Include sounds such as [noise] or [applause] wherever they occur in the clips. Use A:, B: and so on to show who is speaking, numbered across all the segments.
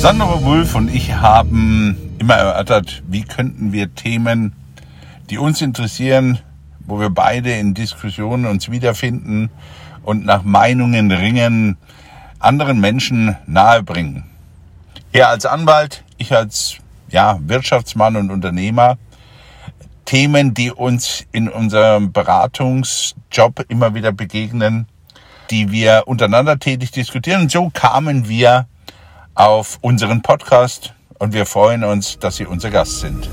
A: Sandra Wulff und ich haben immer erörtert, wie könnten wir Themen, die uns interessieren, wo wir beide in Diskussionen uns wiederfinden und nach Meinungen ringen, anderen Menschen nahebringen. Er als Anwalt, ich als ja, Wirtschaftsmann und Unternehmer. Themen, die uns in unserem Beratungsjob immer wieder begegnen, die wir untereinander tätig diskutieren. Und so kamen wir auf unseren Podcast und wir freuen uns, dass Sie unser Gast sind.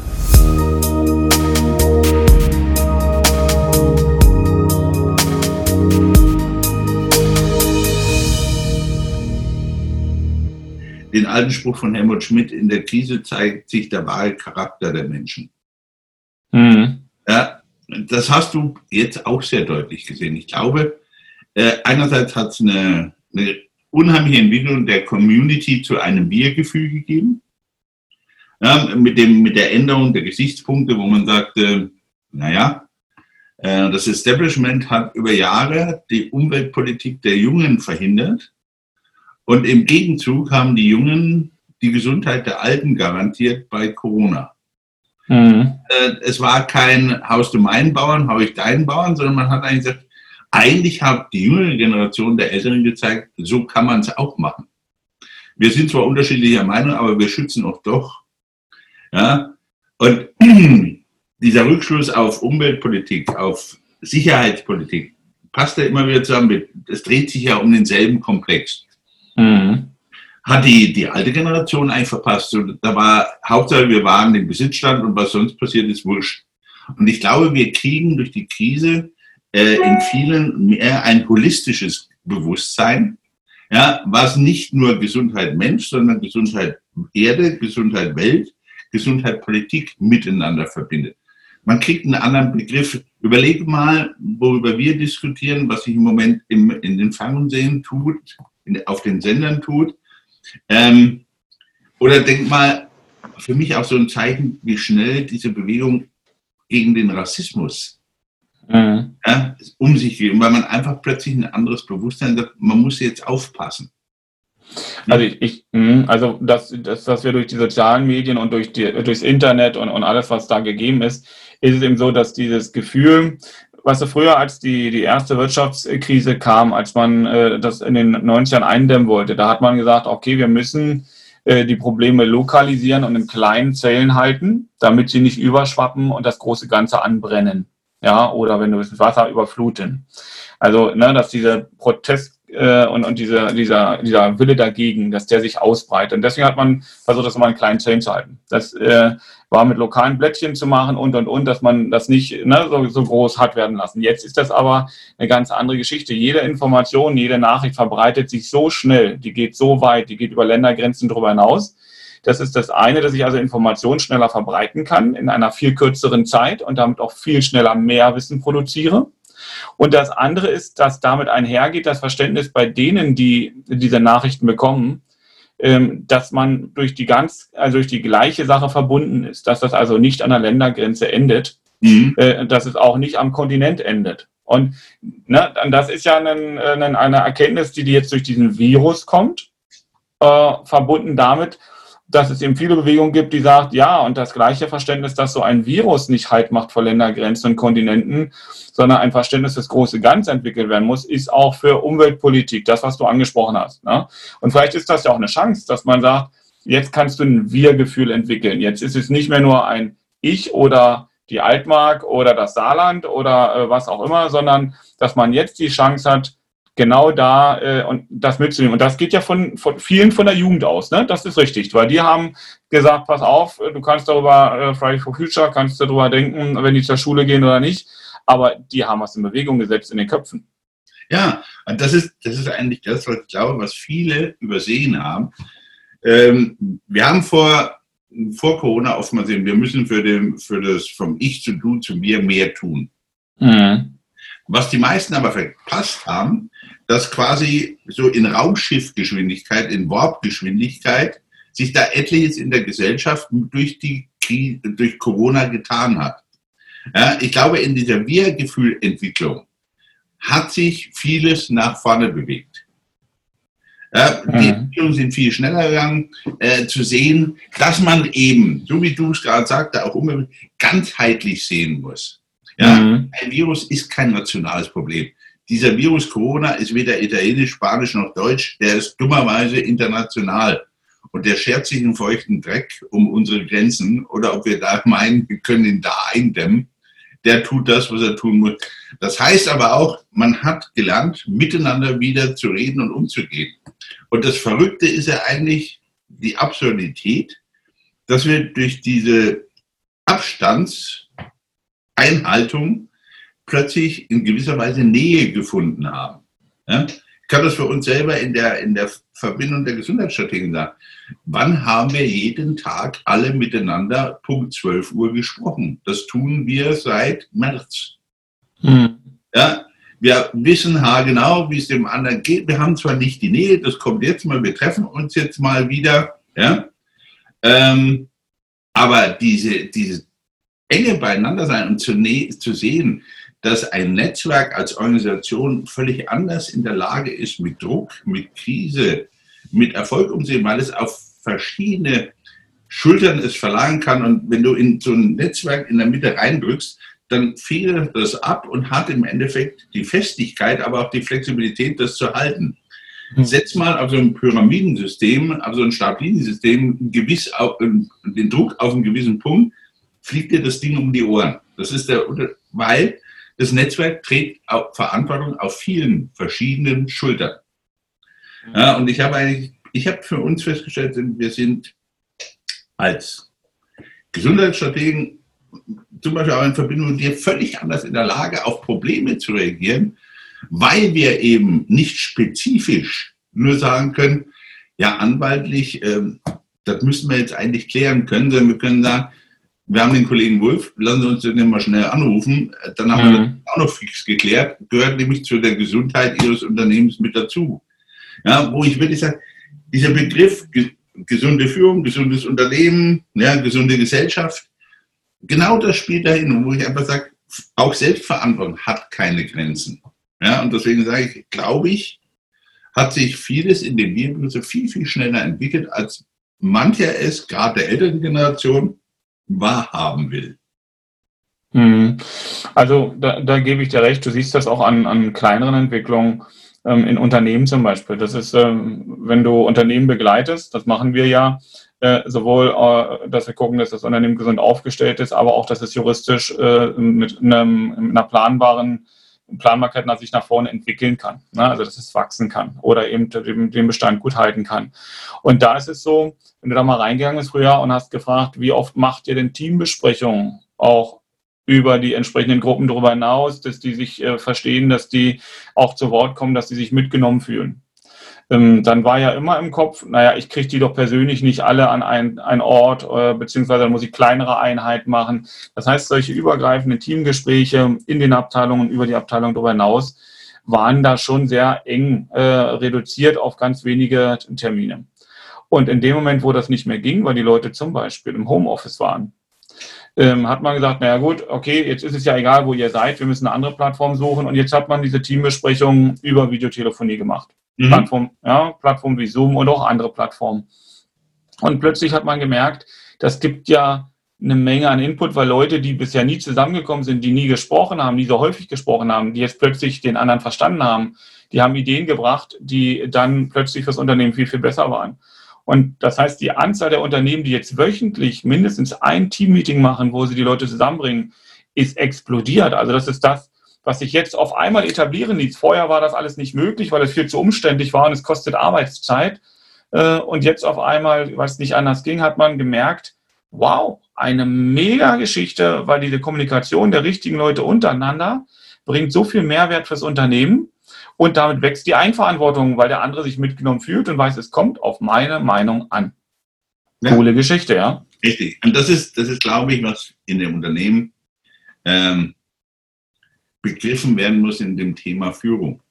A: Den alten Spruch von Helmut Schmidt, in der Krise zeigt sich der wahre Charakter der Menschen. Mhm. Ja, das hast du jetzt auch sehr deutlich gesehen. Ich glaube, äh, einerseits hat es eine, eine unheimliche Entwicklung der Community zu einem Wir-Gefühl gegeben. Ja, mit, dem, mit der Änderung der Gesichtspunkte, wo man sagte, naja, äh, das Establishment hat über Jahre die Umweltpolitik der Jungen verhindert. Und im Gegenzug haben die Jungen die Gesundheit der Alten garantiert bei Corona. Mhm. Äh, es war kein Haus du meinen Bauern, hau ich deinen Bauern, sondern man hat eigentlich gesagt, eigentlich hat die jüngere Generation der Älteren gezeigt, so kann man es auch machen. Wir sind zwar unterschiedlicher Meinung, aber wir schützen auch doch. Ja? Und [clears throat] dieser Rückschluss auf Umweltpolitik, auf Sicherheitspolitik, passt ja immer wieder zusammen. Es dreht sich ja um denselben Komplex. Mhm. Hat die, die alte Generation eigentlich verpasst. Und da war Hauptsache, wir waren im Besitzstand und was sonst passiert ist, wurscht. Und ich glaube, wir kriegen durch die Krise in vielen mehr ein holistisches Bewusstsein, ja, was nicht nur Gesundheit Mensch, sondern Gesundheit Erde, Gesundheit Welt, Gesundheit Politik miteinander verbindet. Man kriegt einen anderen Begriff. Überleg mal, worüber wir diskutieren, was sich im Moment im, in den Fernsehen tut, in, auf den Sendern tut. Ähm, oder denk mal, für mich auch so ein Zeichen, wie schnell diese Bewegung gegen den Rassismus mhm. ja, um sich geht, weil man einfach plötzlich ein anderes Bewusstsein hat, man muss jetzt aufpassen.
B: Also ich, ich mhm, also dass, dass, dass wir durch die sozialen Medien und durch die, durchs Internet und, und alles, was da gegeben ist, ist es eben so, dass dieses Gefühl, was du, früher als die, die erste Wirtschaftskrise kam, als man äh, das in den 90ern eindämmen wollte, da hat man gesagt, okay, wir müssen äh, die Probleme lokalisieren und in kleinen Zellen halten, damit sie nicht überschwappen und das große Ganze anbrennen ja, oder wenn du das Wasser überfluten. Also, ne, dass dieser Protest äh, und, und dieser, dieser, dieser Wille dagegen, dass der sich ausbreitet. Und deswegen hat man versucht, das immer einen kleinen Chain zu halten. Das äh, war mit lokalen Blättchen zu machen und und und, dass man das nicht ne, so, so groß hat werden lassen. Jetzt ist das aber eine ganz andere Geschichte. Jede Information, jede Nachricht verbreitet sich so schnell, die geht so weit, die geht über Ländergrenzen darüber hinaus das ist das eine, dass ich also Informationen schneller verbreiten kann in einer viel kürzeren Zeit und damit auch viel schneller mehr Wissen produziere. Und das andere ist, dass damit einhergeht das Verständnis bei denen, die diese Nachrichten bekommen, ähm, dass man durch die ganz, also durch die gleiche Sache verbunden ist, dass das also nicht an der Ländergrenze endet, mhm. Äh, dass es auch nicht am Kontinent endet. Und ne, das ist ja ein, eine Erkenntnis, die jetzt durch diesen Virus kommt, äh, verbunden damit, dass es eben viele Bewegungen gibt, die sagt, ja, und das gleiche Verständnis, dass so ein Virus nicht Halt macht vor Ländergrenzen und Kontinenten, sondern ein Verständnis, das große Ganz entwickelt werden muss, ist auch für Umweltpolitik, das, was du angesprochen hast. Ne? Und vielleicht ist das ja auch eine Chance, dass man sagt, jetzt kannst du ein Wir-Gefühl entwickeln. Jetzt ist es nicht mehr nur ein Ich oder die Altmark oder das Saarland oder äh, was auch immer, sondern dass man jetzt die Chance hat, genau da äh, und das mitzunehmen. Und das geht ja von, von vielen von der Jugend aus, ne? Das ist richtig, weil die haben gesagt, pass auf, du kannst darüber, äh, Friday for Future, kannst darüber denken, wenn die zur Schule gehen oder nicht, aber die haben was in Bewegung gesetzt in den Köpfen.
A: Ja, und das ist, das ist eigentlich das, was ich glaube, was viele übersehen haben. Ähm, wir haben vor, vor Corona oftmals sehen, wir müssen für, den, für das vom Ich zu Du zu mir mehr tun. Mhm. Was die meisten aber verpasst haben, dass quasi so in Raumschiffgeschwindigkeit, in Warpgeschwindigkeit sich da etliches in der Gesellschaft durch die durch Corona getan hat. Ja, ich glaube, in dieser Wir-Gefühl-Entwicklung hat sich vieles nach vorne bewegt. Ja, die mhm. Entwicklungen sind viel schneller gegangen, äh, zu sehen, dass man eben, so wie du es gerade sagte, auch immer ganzheitlich sehen muss. Ja, mhm. Ein Virus ist kein nationales Problem. Dieser Virus Corona ist weder italienisch, spanisch noch deutsch, der ist dummerweise international. Und der schert sich einen feuchten Dreck um unsere Grenzen oder ob wir da [laughs] meinen, wir können ihn da eindämmen der tut das, was er tun muss. Das heißt aber auch, man hat gelernt, miteinander wieder zu reden und umzugehen. Und das Verrückte ist ja eigentlich die Absurdität, dass wir durch diese Abstandseinhaltung plötzlich in gewisser Weise Nähe gefunden haben. Ja? Ich kann das für uns selber in der, in der Verbindung der Gesundheitsstrategien sagen. Wann haben wir jeden Tag alle miteinander Punkt 12 Uhr gesprochen? Das tun wir seit März. Mhm. Ja, wir wissen haargenau, wie es dem anderen geht. Wir haben zwar nicht die Nähe, das kommt jetzt mal, wir treffen uns jetzt mal wieder. Ja? Ähm, aber diese, diese enge beieinander sein und zu, zu sehen, dass ein Netzwerk als Organisation völlig anders in der Lage ist, mit Druck, mit Krise, mit Erfolg umzugehen, weil es auf verschiedene Schultern es verlangen kann. Und wenn du in so ein Netzwerk in der Mitte reindrückst, dann federt das ab und hat im Endeffekt die Festigkeit, aber auch die Flexibilität, das zu halten. Mhm. Setz mal auf so ein Pyramidensystem, auf so ein Stablinensystem gewiss auf, den Druck auf einen gewissen Punkt, fliegt dir das Ding um die Ohren. Das ist der, weil das Netzwerk trägt Verantwortung auf vielen verschiedenen Schultern. Ja, und ich habe eigentlich, ich habe für uns festgestellt, wir sind als Gesundheitsstrategen zum Beispiel auch in Verbindung mit dir völlig anders in der Lage, auf Probleme zu reagieren, weil wir eben nicht spezifisch nur sagen können, ja, anwaltlich, ähm, das müssen wir jetzt eigentlich klären können, sondern wir können sagen, wir haben den Kollegen Wolf, lassen Sie uns den mal schnell anrufen. Dann haben mhm. wir das auch noch fix geklärt, gehört nämlich zu der Gesundheit Ihres Unternehmens mit dazu. Ja, wo ich wirklich sage, dieser Begriff gesunde Führung, gesundes Unternehmen, ja, gesunde Gesellschaft, genau das spielt dahin, wo ich einfach sage, auch Selbstverantwortung hat keine Grenzen. Ja, und deswegen sage ich, glaube ich, hat sich vieles in dem Virus viel, viel schneller entwickelt, als mancher es, gerade der älteren Generation, wahrhaben will.
B: Hm. Also da, da, gebe ich dir recht, du siehst das auch an, an kleineren Entwicklungen ähm, in Unternehmen zum Beispiel. Das ist, ähm, wenn du Unternehmen begleitest, das machen wir ja, äh, sowohl, äh, dass wir gucken, dass das Unternehmen gesund aufgestellt ist, aber auch, dass es juristisch äh, mit, einem, mit einer planbaren Planbarkeit sich nach vorne entwickeln kann. Ne? Also dass es wachsen kann oder eben den Bestand gut halten kann. Und da ist es so, wenn du da mal reingegangen bist früher und hast gefragt, wie oft macht ihr denn Teambesprechungen auch über die entsprechenden Gruppen darüber hinaus, dass die sich äh, verstehen, dass die auch zu Wort kommen, dass die sich mitgenommen fühlen ähm, dann war ja immer im Kopf, naja, ich kriege die doch persönlich nicht alle an einen Ort, äh, beziehungsweise dann muss ich kleinere Einheiten machen. Das heißt, solche übergreifenden Teamgespräche in den Abteilungen, über die Abteilung darüber hinaus, waren da schon sehr eng äh, reduziert auf ganz wenige Termine. Und in dem Moment, wo das nicht mehr ging, weil die Leute zum Beispiel im Homeoffice waren, ähm, hat man gesagt, naja gut, okay, jetzt ist es ja egal, wo ihr seid, wir müssen eine andere Plattform suchen und jetzt hat man diese Teambesprechungen über Videotelefonie gemacht. Mhm. Plattform, ja, Plattformen wie Zoom und auch andere Plattformen. Und plötzlich hat man gemerkt, das gibt ja eine Menge an Input, weil Leute, die bisher nie zusammengekommen sind, die nie gesprochen haben, nie so häufig gesprochen haben, die jetzt plötzlich den anderen verstanden haben, die haben Ideen gebracht, die dann plötzlich fürs Unternehmen viel, viel besser waren. Und das heißt, die Anzahl der Unternehmen, die jetzt wöchentlich mindestens ein Teammeeting machen, wo sie die Leute zusammenbringen, ist explodiert. Also das ist das, was sich jetzt auf einmal etablieren ließ. Vorher war das alles nicht möglich, weil es viel zu umständlich war und es kostet Arbeitszeit. Äh, und jetzt auf einmal, weil es nicht anders ging, hat man gemerkt, wow, eine mega Geschichte, weil diese Kommunikation der richtigen Leute untereinander bringt so viel Mehrwert fürs Unternehmen und damit wächst die Eigenverantwortung, weil der andere sich mitgenommen fühlt und weiß, es kommt auf meine Meinung an. Ja. Coole Geschichte, ja.
A: Richtig. Und das ist, das ist, glaube ich, was in dem Unternehmen ähm, begriffen werden muss in dem Thema Führung.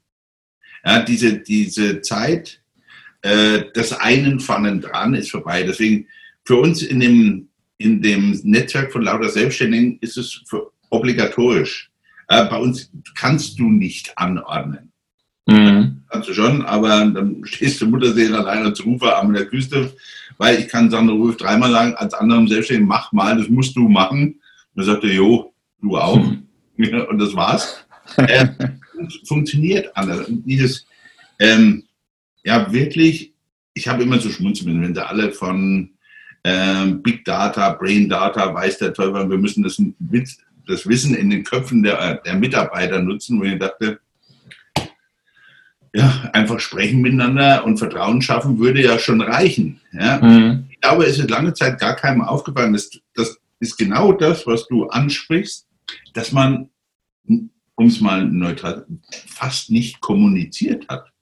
A: Ja, diese, diese Zeit äh, des einen Pfannen dran ist vorbei. Deswegen für uns in dem, in dem Netzwerk von lauter Selbstständigen ist es obligatorisch. Äh, bei uns kannst du nicht anordnen. Mhm. Kannst du schon, aber dann stehst du Mutterseelen allein als Rufer an der Küste, weil ich kann Sandro Ruf dreimal sagen, als anderem Selbstständigen, mach mal, das musst du machen. Und dann sagte, jo, du auch. Mhm. Ja, und das war's. äh, [laughs] funktioniert anders. Dieses, ähm, ja, wirklich, ich habe immer so schmunzeln, wenn sie alle von ähm, Big Data, Brain Data, weiß der Teufel, wir müssen das, das Wissen in den Köpfen der, der Mitarbeiter nutzen, wo ich dachte, ja, einfach sprechen miteinander und Vertrauen schaffen würde ja schon reichen. Ja? Mhm. Ich glaube, es ist lange Zeit gar keinem aufgefallen. Das, das ist genau das, was du ansprichst, dass man, um es mal neutral, fast nicht kommuniziert hat.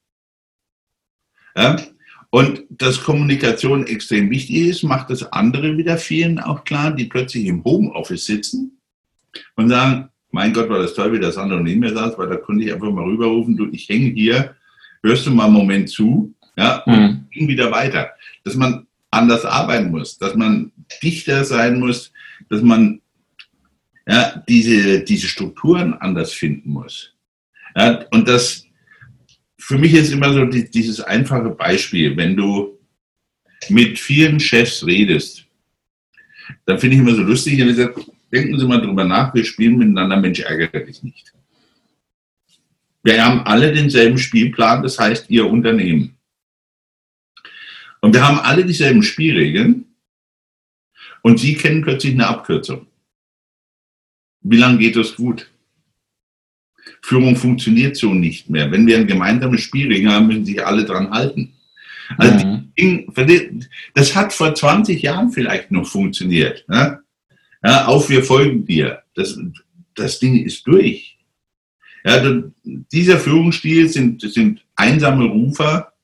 A: Ja? Und dass Kommunikation extrem wichtig ist, macht das andere wieder vielen auch klar, die plötzlich im Homeoffice sitzen und sagen, mein Gott, war das toll, wie das andere neben mir saß, weil da konnte ich einfach mal rüberrufen, du, ich hänge hier, hörst du mal einen Moment zu, ja, und mhm. ging wieder weiter. Dass man anders arbeiten muss, dass man dichter sein muss, dass man ja, diese, diese Strukturen anders finden muss. Ja, und das, für mich ist immer so die, dieses einfache Beispiel, wenn du mit vielen Chefs redest, dann finde ich immer so lustig, wenn ich sage, denken Sie mal drüber nach, wir spielen miteinander, Mensch, ärgere dich nicht. Wir haben alle denselben Spielplan, das heißt Ihr Unternehmen. Und wir haben alle dieselben Spielregeln und Sie kennen plötzlich eine Abkürzung. Wie lange geht das gut? Führung funktioniert so nicht mehr. Wenn wir ein gemeinsames Spielring haben, müssen sich alle dran halten. Also mhm. das hat vor 20 Jahren vielleicht noch funktioniert. Ne? Ja, auf, wir folgen dir. Das, das Ding ist durch. Ja, dieser Führungsstil sind, sind einsame Rufer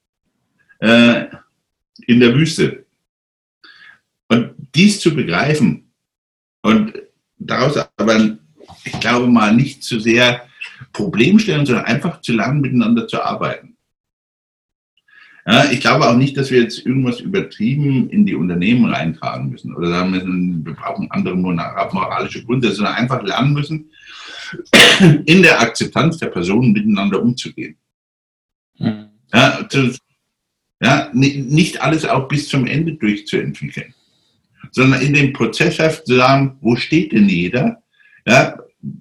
A: äh, in der Wüste. Und dies zu begreifen und daraus aber, ich glaube mal, nicht zu sehr Problem stellen, sondern einfach zu lernen, miteinander zu arbeiten. Ja, ich glaube auch nicht, dass wir jetzt irgendwas übertrieben in die Unternehmen reintragen müssen oder sagen müssen, wir brauchen andere moralische Gründe, sondern einfach lernen müssen, in der Akzeptanz der Personen miteinander umzugehen. Mhm. Ja, zu, ja, nicht alles auch bis zum Ende durchzuentwickeln, sondern in dem Prozess zu sagen, wo steht denn jeder? Ja,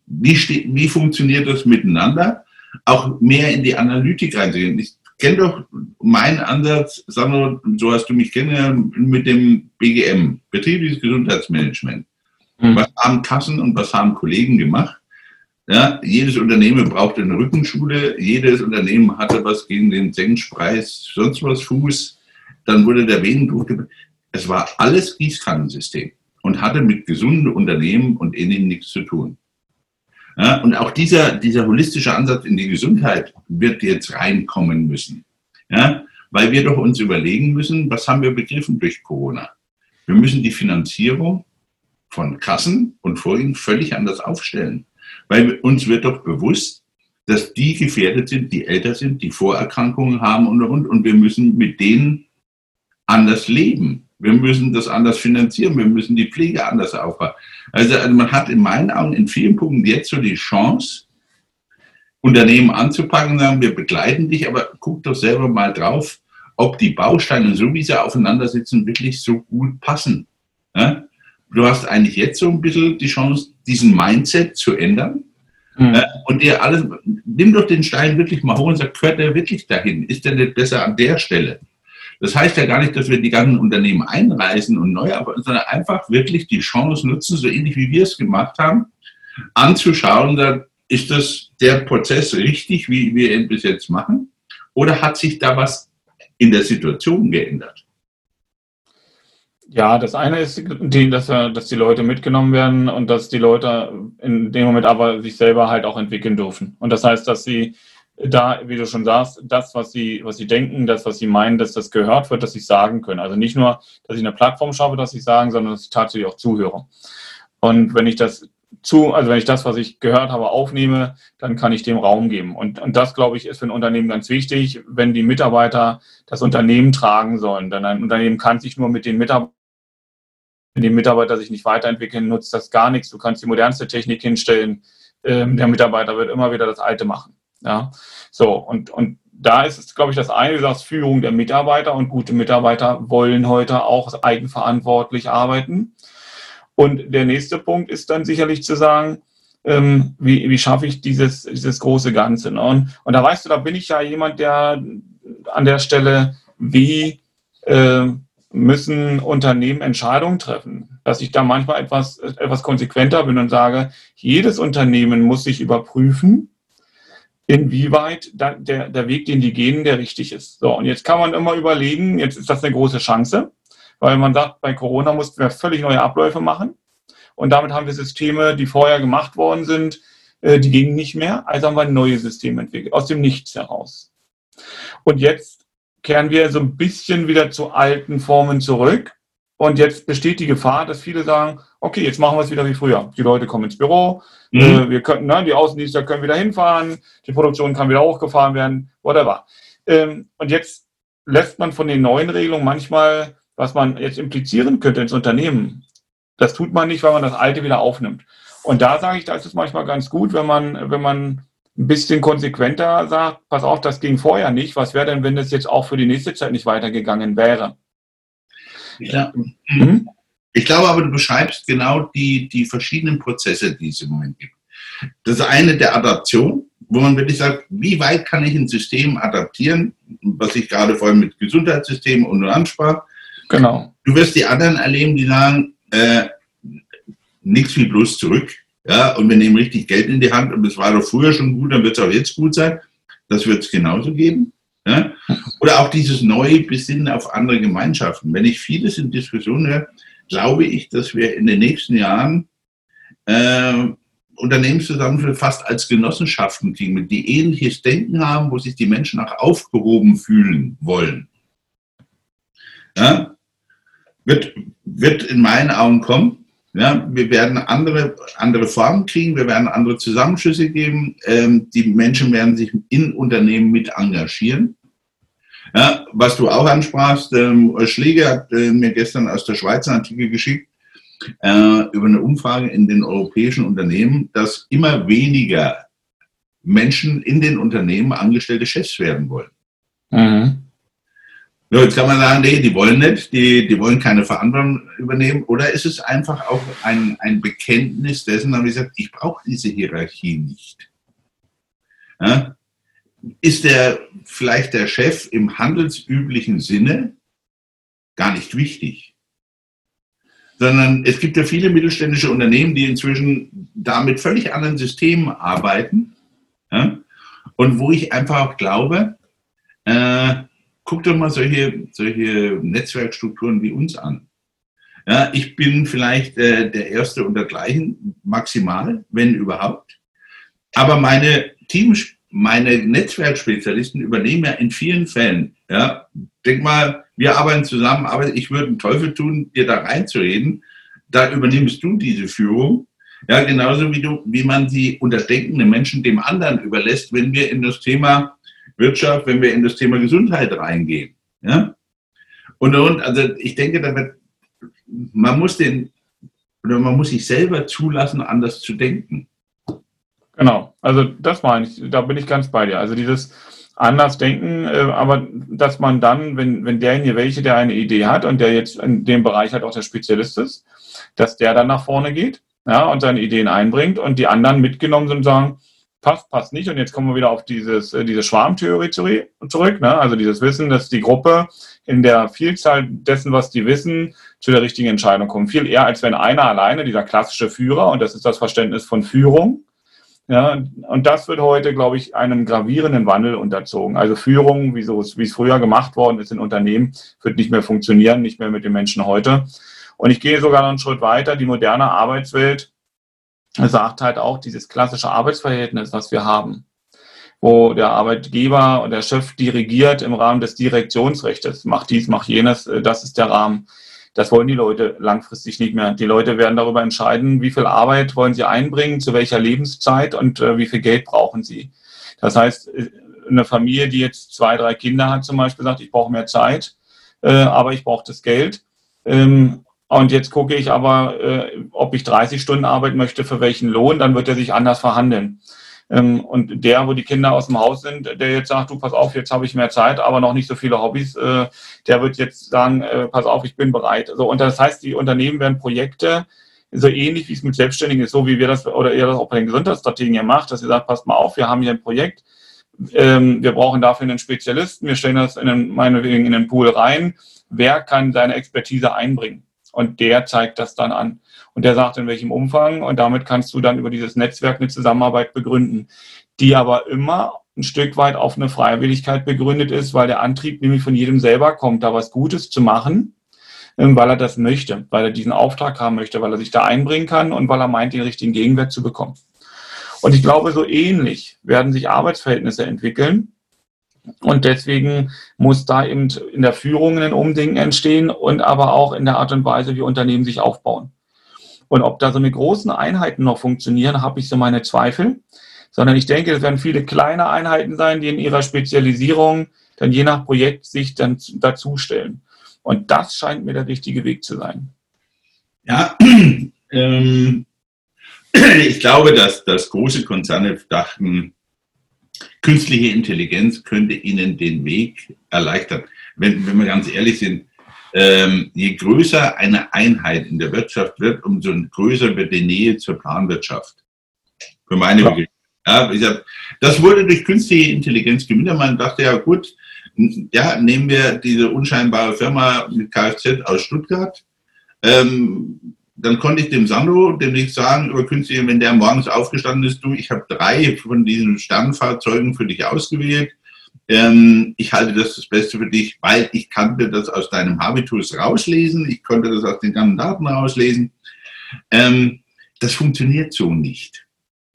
A: wie, steht, wie funktioniert das miteinander? Auch mehr in die Analytik reinzugehen. Ich kenne doch meinen Ansatz, Sandro, so hast du mich kennengelernt, mit dem BGM, Betriebliches Gesundheitsmanagement. Mhm. Was haben Kassen und was haben Kollegen gemacht? Ja, jedes Unternehmen brauchte eine Rückenschule, jedes Unternehmen hatte was gegen den Senkpreis, sonst was Fuß. Dann wurde der Venendruck. Es war alles Gießkannensystem und hatte mit gesunden Unternehmen und ähnlichem nichts zu tun. Ja, und auch dieser, dieser holistische Ansatz in die Gesundheit wird jetzt reinkommen müssen. Ja, weil wir doch uns überlegen müssen, was haben wir begriffen durch Corona? Wir müssen die Finanzierung von Kassen und Folgen völlig anders aufstellen. Weil uns wird doch bewusst, dass die gefährdet sind, die älter sind, die Vorerkrankungen haben und, und, und wir müssen mit denen anders leben. Wir müssen das anders finanzieren. Wir müssen die Pflege anders aufbauen. Also, also man hat in meinen Augen in vielen Punkten jetzt so die Chance, Unternehmen anzupacken und sagen, wir begleiten dich, aber guck doch selber mal drauf, ob die Bausteine, so wie sie aufeinander sitzen, wirklich so gut passen. Ja? Du hast eigentlich jetzt so ein bisschen die Chance, diesen Mindset zu ändern. Mhm. Und dir alles, nimm doch den Stein wirklich mal hoch und sag, gehört der wirklich dahin? Ist der nicht besser an der Stelle? Das heißt ja gar nicht, dass wir die ganzen Unternehmen einreißen und neu sondern einfach wirklich die Chance nutzen, so ähnlich wie wir es gemacht haben, anzuschauen, da ist das der Prozess richtig, wie wir ihn bis jetzt machen, oder hat sich da was in der Situation geändert?
B: Ja, das eine ist, die, dass, dass die Leute mitgenommen werden und dass die Leute in dem Moment aber sich selber halt auch entwickeln dürfen. Und das heißt, dass sie da, wie du schon sagst, das, was sie, was sie denken, das, was sie meinen, dass das gehört wird, dass sie sagen können. Also nicht nur, dass ich eine Plattform schaffe, dass ich sagen, sondern dass ich tatsächlich auch zuhöre. Und wenn ich das zu, also wenn ich das, was ich gehört habe, aufnehme, dann kann ich dem Raum geben. Und, und das, glaube ich, ist für ein Unternehmen ganz wichtig, wenn die Mitarbeiter das Unternehmen tragen sollen. Denn ein Unternehmen kann sich nur mit den Mitarbeitern wenn die Mitarbeiter sich nicht weiterentwickeln, nutzt das gar nichts. Du kannst die modernste Technik hinstellen. Ähm, der Mitarbeiter wird immer wieder das Alte machen. Ja, so und, und da ist es, glaube ich, das eine, das Führung der Mitarbeiter und gute Mitarbeiter wollen heute auch eigenverantwortlich arbeiten. Und der nächste Punkt ist dann sicherlich zu sagen, ähm, wie, wie schaffe ich dieses, dieses große Ganze. Ne? Und, und da weißt du, da bin ich ja jemand, der an der Stelle, wie äh, müssen Unternehmen Entscheidungen treffen, dass ich da manchmal etwas, etwas konsequenter bin und sage, jedes Unternehmen muss sich überprüfen, inwieweit da, der, der Weg, den die gehen, der richtig ist. So, und jetzt kann man immer überlegen, jetzt ist das eine große Chance, weil man sagt, bei Corona mussten wir völlig neue Abläufe machen. Und damit haben wir Systeme, die vorher gemacht worden sind, äh, die gingen nicht mehr. Also haben wir ein neues System entwickelt, aus dem Nichts heraus. Und jetzt kehren wir so ein bisschen wieder zu alten Formen zurück. Und jetzt besteht die Gefahr, dass viele sagen, okay, jetzt machen wir es wieder wie früher. Die Leute kommen ins Büro, mhm. äh, wir können, ne, die Außendienste können wieder hinfahren, die Produktion kann wieder hochgefahren werden, whatever. Ähm, und jetzt lässt man von den neuen Regelungen manchmal, was man jetzt implizieren könnte ins Unternehmen, das tut man nicht, weil man das Alte wieder aufnimmt. Und da sage ich, da ist es manchmal ganz gut, wenn man, wenn man ein bisschen konsequenter sagt, pass auf, das ging vorher nicht. Was wäre denn, wenn das jetzt auch für die nächste Zeit nicht weitergegangen wäre?
A: Ja. Mhm. Ich glaube aber, du beschreibst genau die, die verschiedenen Prozesse, die es im Moment gibt. Das eine der Adaption, wo man wirklich sagt, wie weit kann ich ein System adaptieren, was ich gerade vorhin mit Gesundheitssystemen und ansprach. Genau. Du wirst die anderen erleben, die sagen, äh, nichts wie bloß zurück. Ja, und wir nehmen richtig Geld in die Hand und es war doch früher schon gut, dann wird es auch jetzt gut sein. Das wird es genauso geben. Ja? Oder auch dieses neue Besinnen auf andere Gemeinschaften. Wenn ich vieles in Diskussionen höre, glaube ich, dass wir in den nächsten Jahren äh, Unternehmenszusammenschlüsse fast als Genossenschaften kriegen, die ähnliches Denken haben, wo sich die Menschen auch aufgehoben fühlen wollen. Ja? wird, wird in meinen Augen kommen. Ja, wir werden andere, andere Formen kriegen, wir werden andere Zusammenschlüsse geben. Ähm, die Menschen werden sich in Unternehmen mit engagieren. Ja, was du auch ansprachst, ähm, Schläger hat äh, mir gestern aus der Schweiz einen Artikel geschickt äh, über eine Umfrage in den europäischen Unternehmen, dass immer weniger Menschen in den Unternehmen angestellte Chefs werden wollen. Mhm. Ja, jetzt kann man sagen, nee, die wollen nicht, die, die wollen keine Verantwortung übernehmen. Oder ist es einfach auch ein, ein Bekenntnis dessen, haben ich gesagt, ich brauche diese Hierarchie nicht. Ja? Ist der vielleicht der Chef im handelsüblichen Sinne gar nicht wichtig? Sondern es gibt ja viele mittelständische Unternehmen, die inzwischen da mit völlig anderen Systemen arbeiten. Ja? Und wo ich einfach auch glaube, äh, guck doch mal solche, solche Netzwerkstrukturen wie uns an. Ja, ich bin vielleicht äh, der Erste untergleichen, maximal, wenn überhaupt. Aber meine Teams, meine Netzwerkspezialisten übernehmen ja in vielen Fällen. Ja, denk mal, wir arbeiten zusammen, aber ich würde einen Teufel tun, dir da reinzureden. Da übernimmst du diese Führung. Ja, genauso wie du, wie man die unterdenkenden Menschen dem anderen überlässt, wenn wir in das Thema Wirtschaft, wenn wir in das Thema Gesundheit reingehen. Ja? Und, und also ich denke, da wird, man muss den, oder man muss sich selber zulassen, anders zu denken.
B: Genau, also das meine ich, da bin ich ganz bei dir. Also dieses anders denken, äh, aber dass man dann, wenn, wenn derjenige welche, der eine Idee hat und der jetzt in dem Bereich halt auch der Spezialist ist, dass der dann nach vorne geht ja, und seine Ideen einbringt und die anderen mitgenommen sind und sagen, passt, passt nicht. Und jetzt kommen wir wieder auf dieses, äh, diese Schwarmtheorie zurück. Ne? Also dieses Wissen, dass die Gruppe in der Vielzahl dessen, was die wissen, zu der richtigen Entscheidung kommt. Viel eher, als wenn einer alleine, dieser klassische Führer, und das ist das Verständnis von Führung, ja, und das wird heute, glaube ich, einem gravierenden Wandel unterzogen. Also Führung, wie, so, wie es früher gemacht worden ist in Unternehmen, wird nicht mehr funktionieren, nicht mehr mit den Menschen heute. Und ich gehe sogar noch einen Schritt weiter. Die moderne Arbeitswelt sagt halt auch dieses klassische Arbeitsverhältnis, was wir haben, wo der Arbeitgeber und der Chef dirigiert im Rahmen des Direktionsrechts, macht dies, macht jenes, das ist der Rahmen. Das wollen die Leute langfristig nicht mehr. Die Leute werden darüber entscheiden, wie viel Arbeit wollen sie einbringen, zu welcher Lebenszeit und äh, wie viel Geld brauchen sie. Das heißt, äh, eine Familie, die jetzt zwei, drei Kinder hat, zum Beispiel sagt, ich brauche mehr Zeit, äh, aber ich brauche das Geld. Ähm, und jetzt gucke ich aber, äh, ob ich 30 Stunden arbeiten möchte, für welchen Lohn, dann wird er sich anders verhandeln. Ähm, und der, wo die Kinder aus dem Haus sind, der jetzt sagt, du pass auf, jetzt habe ich mehr Zeit, aber noch nicht so viele Hobbys, äh, der wird jetzt sagen, äh, pass auf, ich bin bereit. So, und das heißt, die Unternehmen werden Projekte so ähnlich wie es mit Selbstständigen ist, so wie wir das oder ihr das auch bei den Gesundheitsstrategien ja macht, dass ihr sagt, passt mal auf, wir haben hier ein Projekt, ähm, wir brauchen dafür einen Spezialisten, wir stellen das in einen, meinetwegen in den Pool rein, wer kann seine Expertise einbringen? Und der zeigt das dann an. Und der sagt, in welchem Umfang. Und damit kannst du dann über dieses Netzwerk eine Zusammenarbeit begründen, die aber immer ein Stück weit auf eine Freiwilligkeit begründet ist, weil der Antrieb nämlich von jedem selber kommt, da was Gutes zu machen, ähm, weil er das möchte, weil er diesen Auftrag haben möchte, weil er sich da einbringen kann und weil er meint, den richtigen Gegenwert zu bekommen. Und ich glaube, so ähnlich werden sich Arbeitsverhältnisse entwickeln. Und deswegen muss da eben in der Führung ein Umdenken entstehen und aber auch in der Art und Weise, wie Unternehmen sich aufbauen. Und ob da so eine großen Einheiten noch funktionieren, habe ich so meine Zweifel. Sondern ich denke, es werden viele kleine Einheiten sein, die in ihrer Spezialisierung dann je nach Projekt sich dann dazustellen. Und das scheint mir der richtige Weg zu sein.
A: Ja, [clears throat] ähm, [clears throat] ich glaube, dass, dass große Konzerne dachten, künstliche Intelligenz könnte ihnen den Weg erleichtern. Wenn, wenn wir ganz ehrlich sind, ähm, je größer eine Einheit in der Wirtschaft wird, umso größer wird die Nähe zur Planwirtschaft. Für meine ja. Begriffe. Ja, hab, das wurde durch künstliche Intelligenz gemindert. Man dachte ja, gut, ja, nehmen wir diese unscheinbare Firma mit Kfz aus Stuttgart. Ähm, dann konnte ich dem Sandro demnächst sagen, über künstliche, wenn der morgens aufgestanden ist, du, ich habe drei von diesen Sternfahrzeugen für dich ausgewählt. Ähm, ich halte das das Beste für dich, weil ich kannte das aus deinem Habitus rauslesen, ich konnte das aus den ganzen Daten rauslesen. Ähm, das funktioniert so nicht.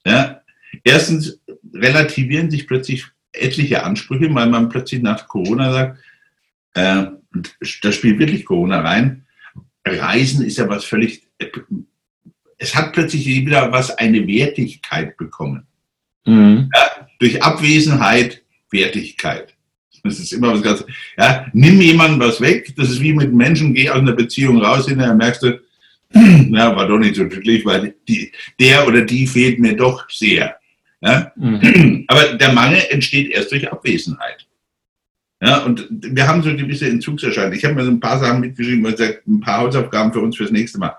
A: Ja? Erstens relativieren sich plötzlich etliche Ansprüche, weil man plötzlich nach Corona sagt, äh, da spielt wirklich Corona rein. Reisen ist ja was völlig, es hat plötzlich wieder was eine Wertigkeit bekommen. Mhm. Ja, durch Abwesenheit Wertigkeit. Das ist immer was ganz, ja, nimm jemandem was weg, das ist wie mit Menschen, geh aus einer Beziehung raus, hinterher merkst du, [clears throat] na, war doch nicht so glücklich, weil die, der oder die fehlt mir doch sehr. Ja? Mhm. [clears throat] Aber der Mangel entsteht erst durch Abwesenheit. Ja, und wir haben so gewisse Entzugserscheinungen. Ich habe mir so ein paar Sachen mitgeschrieben und gesagt, ein paar Hausaufgaben für uns fürs nächste Mal.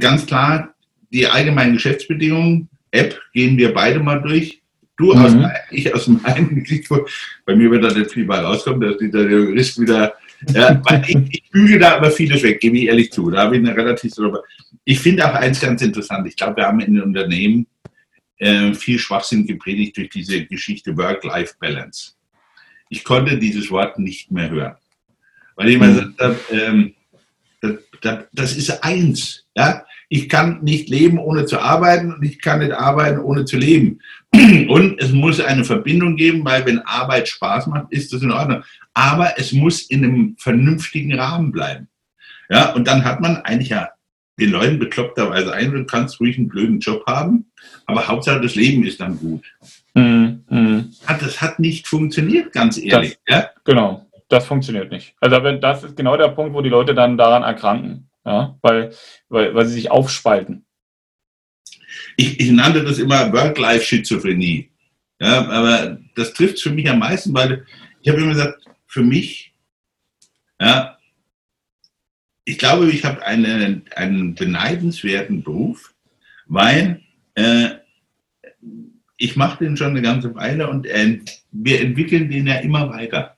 A: Ganz klar, die allgemeinen Geschäftsbedingungen, App, gehen wir beide mal durch. Du mhm. aus meinem, ich aus meinem [laughs] Bei mir wird da nicht viel bei rauskommen, dass dieser Jurist wieder. Ja, ich, [laughs] ich büge da aber vieles weg, gebe ich ehrlich zu. Da habe ich eine relativ. Ich finde auch eins ganz interessant. Ich glaube, wir haben in den Unternehmen äh, viel Schwachsinn gepredigt durch diese Geschichte Work-Life-Balance. Ich konnte dieses Wort nicht mehr hören. Weil ich immer gesagt habe, ähm, das, ist eins. Ja? ich kann nicht leben, ohne zu arbeiten und ich kann nicht arbeiten, ohne zu leben. [clears throat] Und es muss eine Verbindung geben, weil wenn Arbeit Spaß macht, ist das in Ordnung. Aber es muss in einem vernünftigen Rahmen bleiben. Ja, und dann hat man eigentlich ja den Leuten bekloppterweise ein, du kannst ruhig einen blöden Job haben, aber Hauptsache das Leben ist dann gut. Mm, mm. Das hat nicht funktioniert, ganz ehrlich.
B: Das, ja? Genau, das funktioniert nicht. Also das ist genau der Punkt, wo die Leute dann daran erkranken ja, weil, weil, weil sie sich aufspalten.
A: Ich, ich nannte das immer Work-Life-Schizophrenie. Ja, aber das trifft es für mich am meisten, weil ich habe immer gesagt, für mich, ja, ich glaube, ich habe einen, einen beneidenswerten Beruf, weil äh, ich mache den schon eine ganze Weile und äh, wir entwickeln den ja immer weiter.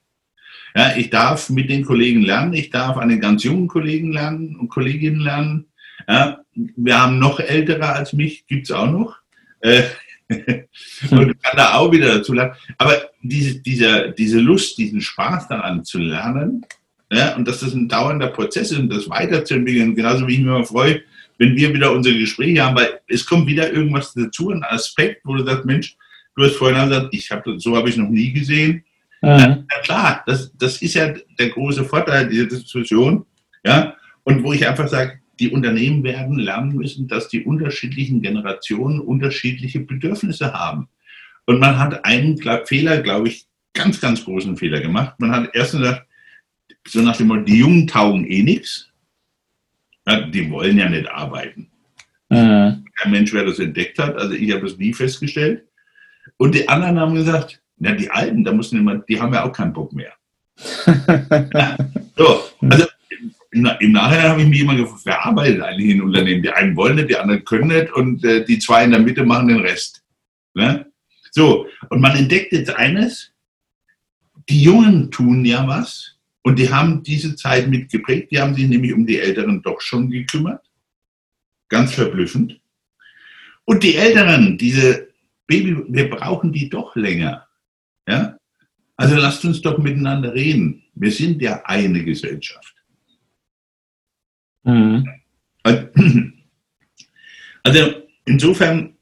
A: Ja, ich darf mit den Kollegen lernen, ich darf an den ganz jungen Kollegen lernen und Kolleginnen lernen. Ja, wir haben noch ältere als mich, gibt es auch noch. Äh, [laughs] und kann da auch wieder dazu lernen. Aber diese, dieser, diese Lust, diesen Spaß daran zu lernen, ja, und dass das ein dauernder Prozess ist und das weiterzuentwickeln, genauso wie ich mich immer freue, wenn wir wieder unsere Gespräche haben, weil es kommt wieder irgendwas dazu, ein Aspekt, wo du sagst, Mensch, du hast vorhin gesagt, ich hab, so habe ich noch nie gesehen. Ja, klar, das, das ist ja der große Vorteil dieser Diskussion. Ja? Und wo ich einfach sage, die Unternehmen werden lernen müssen, dass die unterschiedlichen Generationen unterschiedliche Bedürfnisse haben. Und man hat einen Fehler, glaube ich, ganz, ganz großen Fehler gemacht. Man hat erst gesagt, so nach dem Motto, die Jungen taugen eh nichts. Ja, die wollen ja nicht arbeiten. Mhm. Kein Mensch, wer das entdeckt hat, also ich habe das nie festgestellt. und die anderen haben gesagt, na, die Alten, da müssen immer, die haben ja auch keinen Bock mehr. ja, [laughs] so, also im Nachhinein habe ich mich immer gefragt, wer arbeitet eigentlich in Unternehmen? Die einen wollen nicht, die anderen können nicht und äh, die zwei in der Mitte machen den Rest. Ne? So, und man entdeckt jetzt eines, die Jungen tun ja was und die haben diese Zeit mitgeprägt, die haben sich nämlich um die Älteren doch schon gekümmert. Ganz verblüffend. Und die Älteren, diese Baby, wir brauchen die doch länger. Ja? Also lasst uns doch miteinander reden. Wir sind ja eine Gesellschaft. Mhm. Also insofern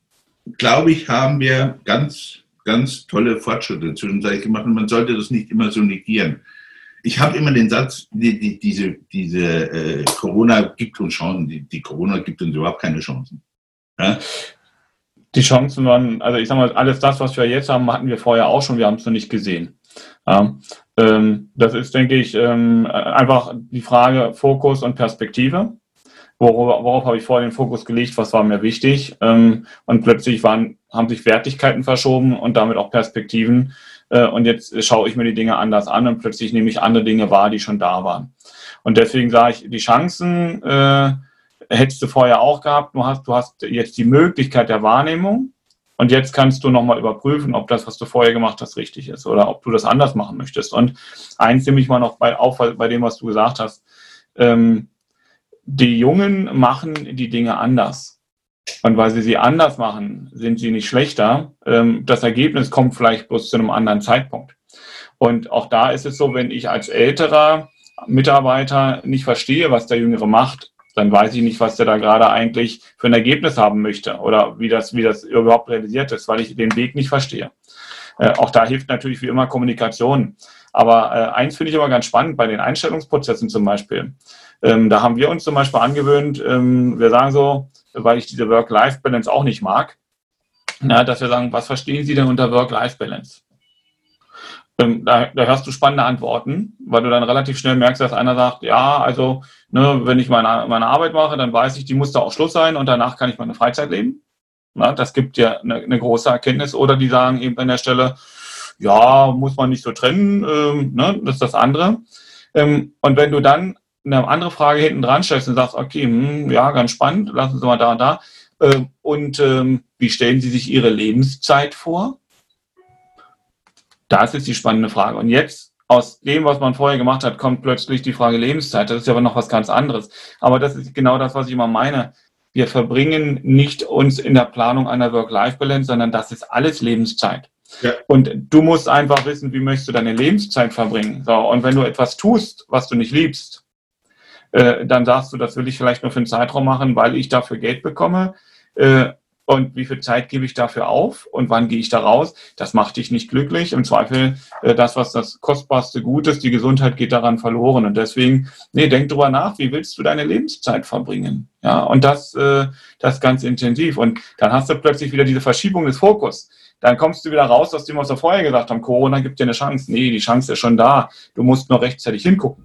A: glaube ich, haben wir ganz, ganz tolle Fortschritte zwischenzeitlich gemacht und man sollte das nicht immer so negieren. Ich habe immer den Satz, die, die, diese, diese äh, Corona gibt uns Chancen, die, die, Corona gibt uns überhaupt keine Chancen. Ja?
B: Die Chancen waren, also ich sage mal, alles das, was wir jetzt haben, hatten wir vorher auch schon, wir haben es noch nicht gesehen. Ja, ähm, das ist, denke ich, ähm, einfach die Frage Fokus und Perspektive. Worauf, worauf habe ich vorher den Fokus gelegt? Was war mir wichtig? Ähm, und plötzlich waren, haben sich Wertigkeiten verschoben und damit auch Perspektiven. Äh, und jetzt schaue ich mir die Dinge anders an und plötzlich nehme ich andere Dinge wahr, die schon da waren. Und deswegen sage ich, die Chancen äh, hättest du vorher auch gehabt. Du hast, du hast jetzt die Möglichkeit der Wahrnehmung. Und jetzt kannst du nochmal überprüfen, ob das, was du vorher gemacht hast, richtig ist oder ob du das anders machen möchtest. Und eins nehme ich mal noch bei, auf bei dem, was du gesagt hast. Ähm, die Jungen machen die Dinge anders. Und weil sie sie anders machen, sind sie nicht schlechter. Ähm, das Ergebnis kommt vielleicht bloß zu einem anderen Zeitpunkt. Und auch da ist es so, wenn ich als älterer Mitarbeiter nicht verstehe, was der Jüngere macht, dann weiß ich nicht, was der da gerade eigentlich für ein Ergebnis haben möchte oder wie das, wie das überhaupt realisiert ist, weil ich den Weg nicht verstehe. Äh, auch da hilft natürlich wie immer Kommunikation. Aber äh, eins finde ich immer ganz spannend bei den Einstellungsprozessen zum Beispiel. Ähm, da haben wir uns zum Beispiel angewöhnt, ähm, wir sagen so, weil ich diese Work-Life-Balance auch nicht mag, na, dass wir sagen, was verstehen Sie denn unter Work-Life-Balance? Ähm, da, da, hörst du spannende Antworten, weil du dann relativ schnell merkst, dass einer sagt, ja, also ne, wenn ich meine, meine Arbeit mache, dann weiß ich, die muss da auch Schluss sein und danach kann ich meine Freizeit leben. Na, das gibt ja eine, eine, große Erkenntnis. Oder die sagen eben an der Stelle, ja, muss man nicht so trennen, ähm, ne, das ist das andere. Ähm, und wenn du dann eine andere Frage hinten dran stellst und sagst, okay, hm, ja, ganz spannend, lassen Sie mal da und da. Ähm, und ähm, wie stellen Sie sich Ihre Lebenszeit vor? Das ist die spannende Frage. Und jetzt aus dem, was man vorher gemacht hat, kommt plötzlich die Frage Lebenszeit. Das ist aber noch was ganz anderes. Aber das ist genau das, was ich immer meine. Wir verbringen nicht uns in der Planung einer Work-Life-Balance, sondern das ist alles Lebenszeit. Ja. Und du musst einfach wissen, wie möchtest du deine Lebenszeit verbringen. So, und wenn du etwas tust, was du nicht liebst, äh, dann sagst du, das will ich vielleicht nur für einen Zeitraum machen, weil ich dafür Geld bekomme. Äh, und wie viel Zeit gebe ich dafür auf und wann gehe ich da raus? Das macht dich nicht glücklich. Im Zweifel, äh, das, was das kostbarste Gut ist, die Gesundheit geht daran verloren. Und deswegen, nee, denk drüber nach, wie willst du deine Lebenszeit verbringen? Ja, und das, äh, das ganz intensiv. Und dann hast du plötzlich wieder diese Verschiebung des Fokus. Dann kommst du wieder raus aus dem, was wir vorher gesagt haben. Corona gibt dir eine Chance. Nee, die Chance ist schon da. Du musst nur rechtzeitig hingucken.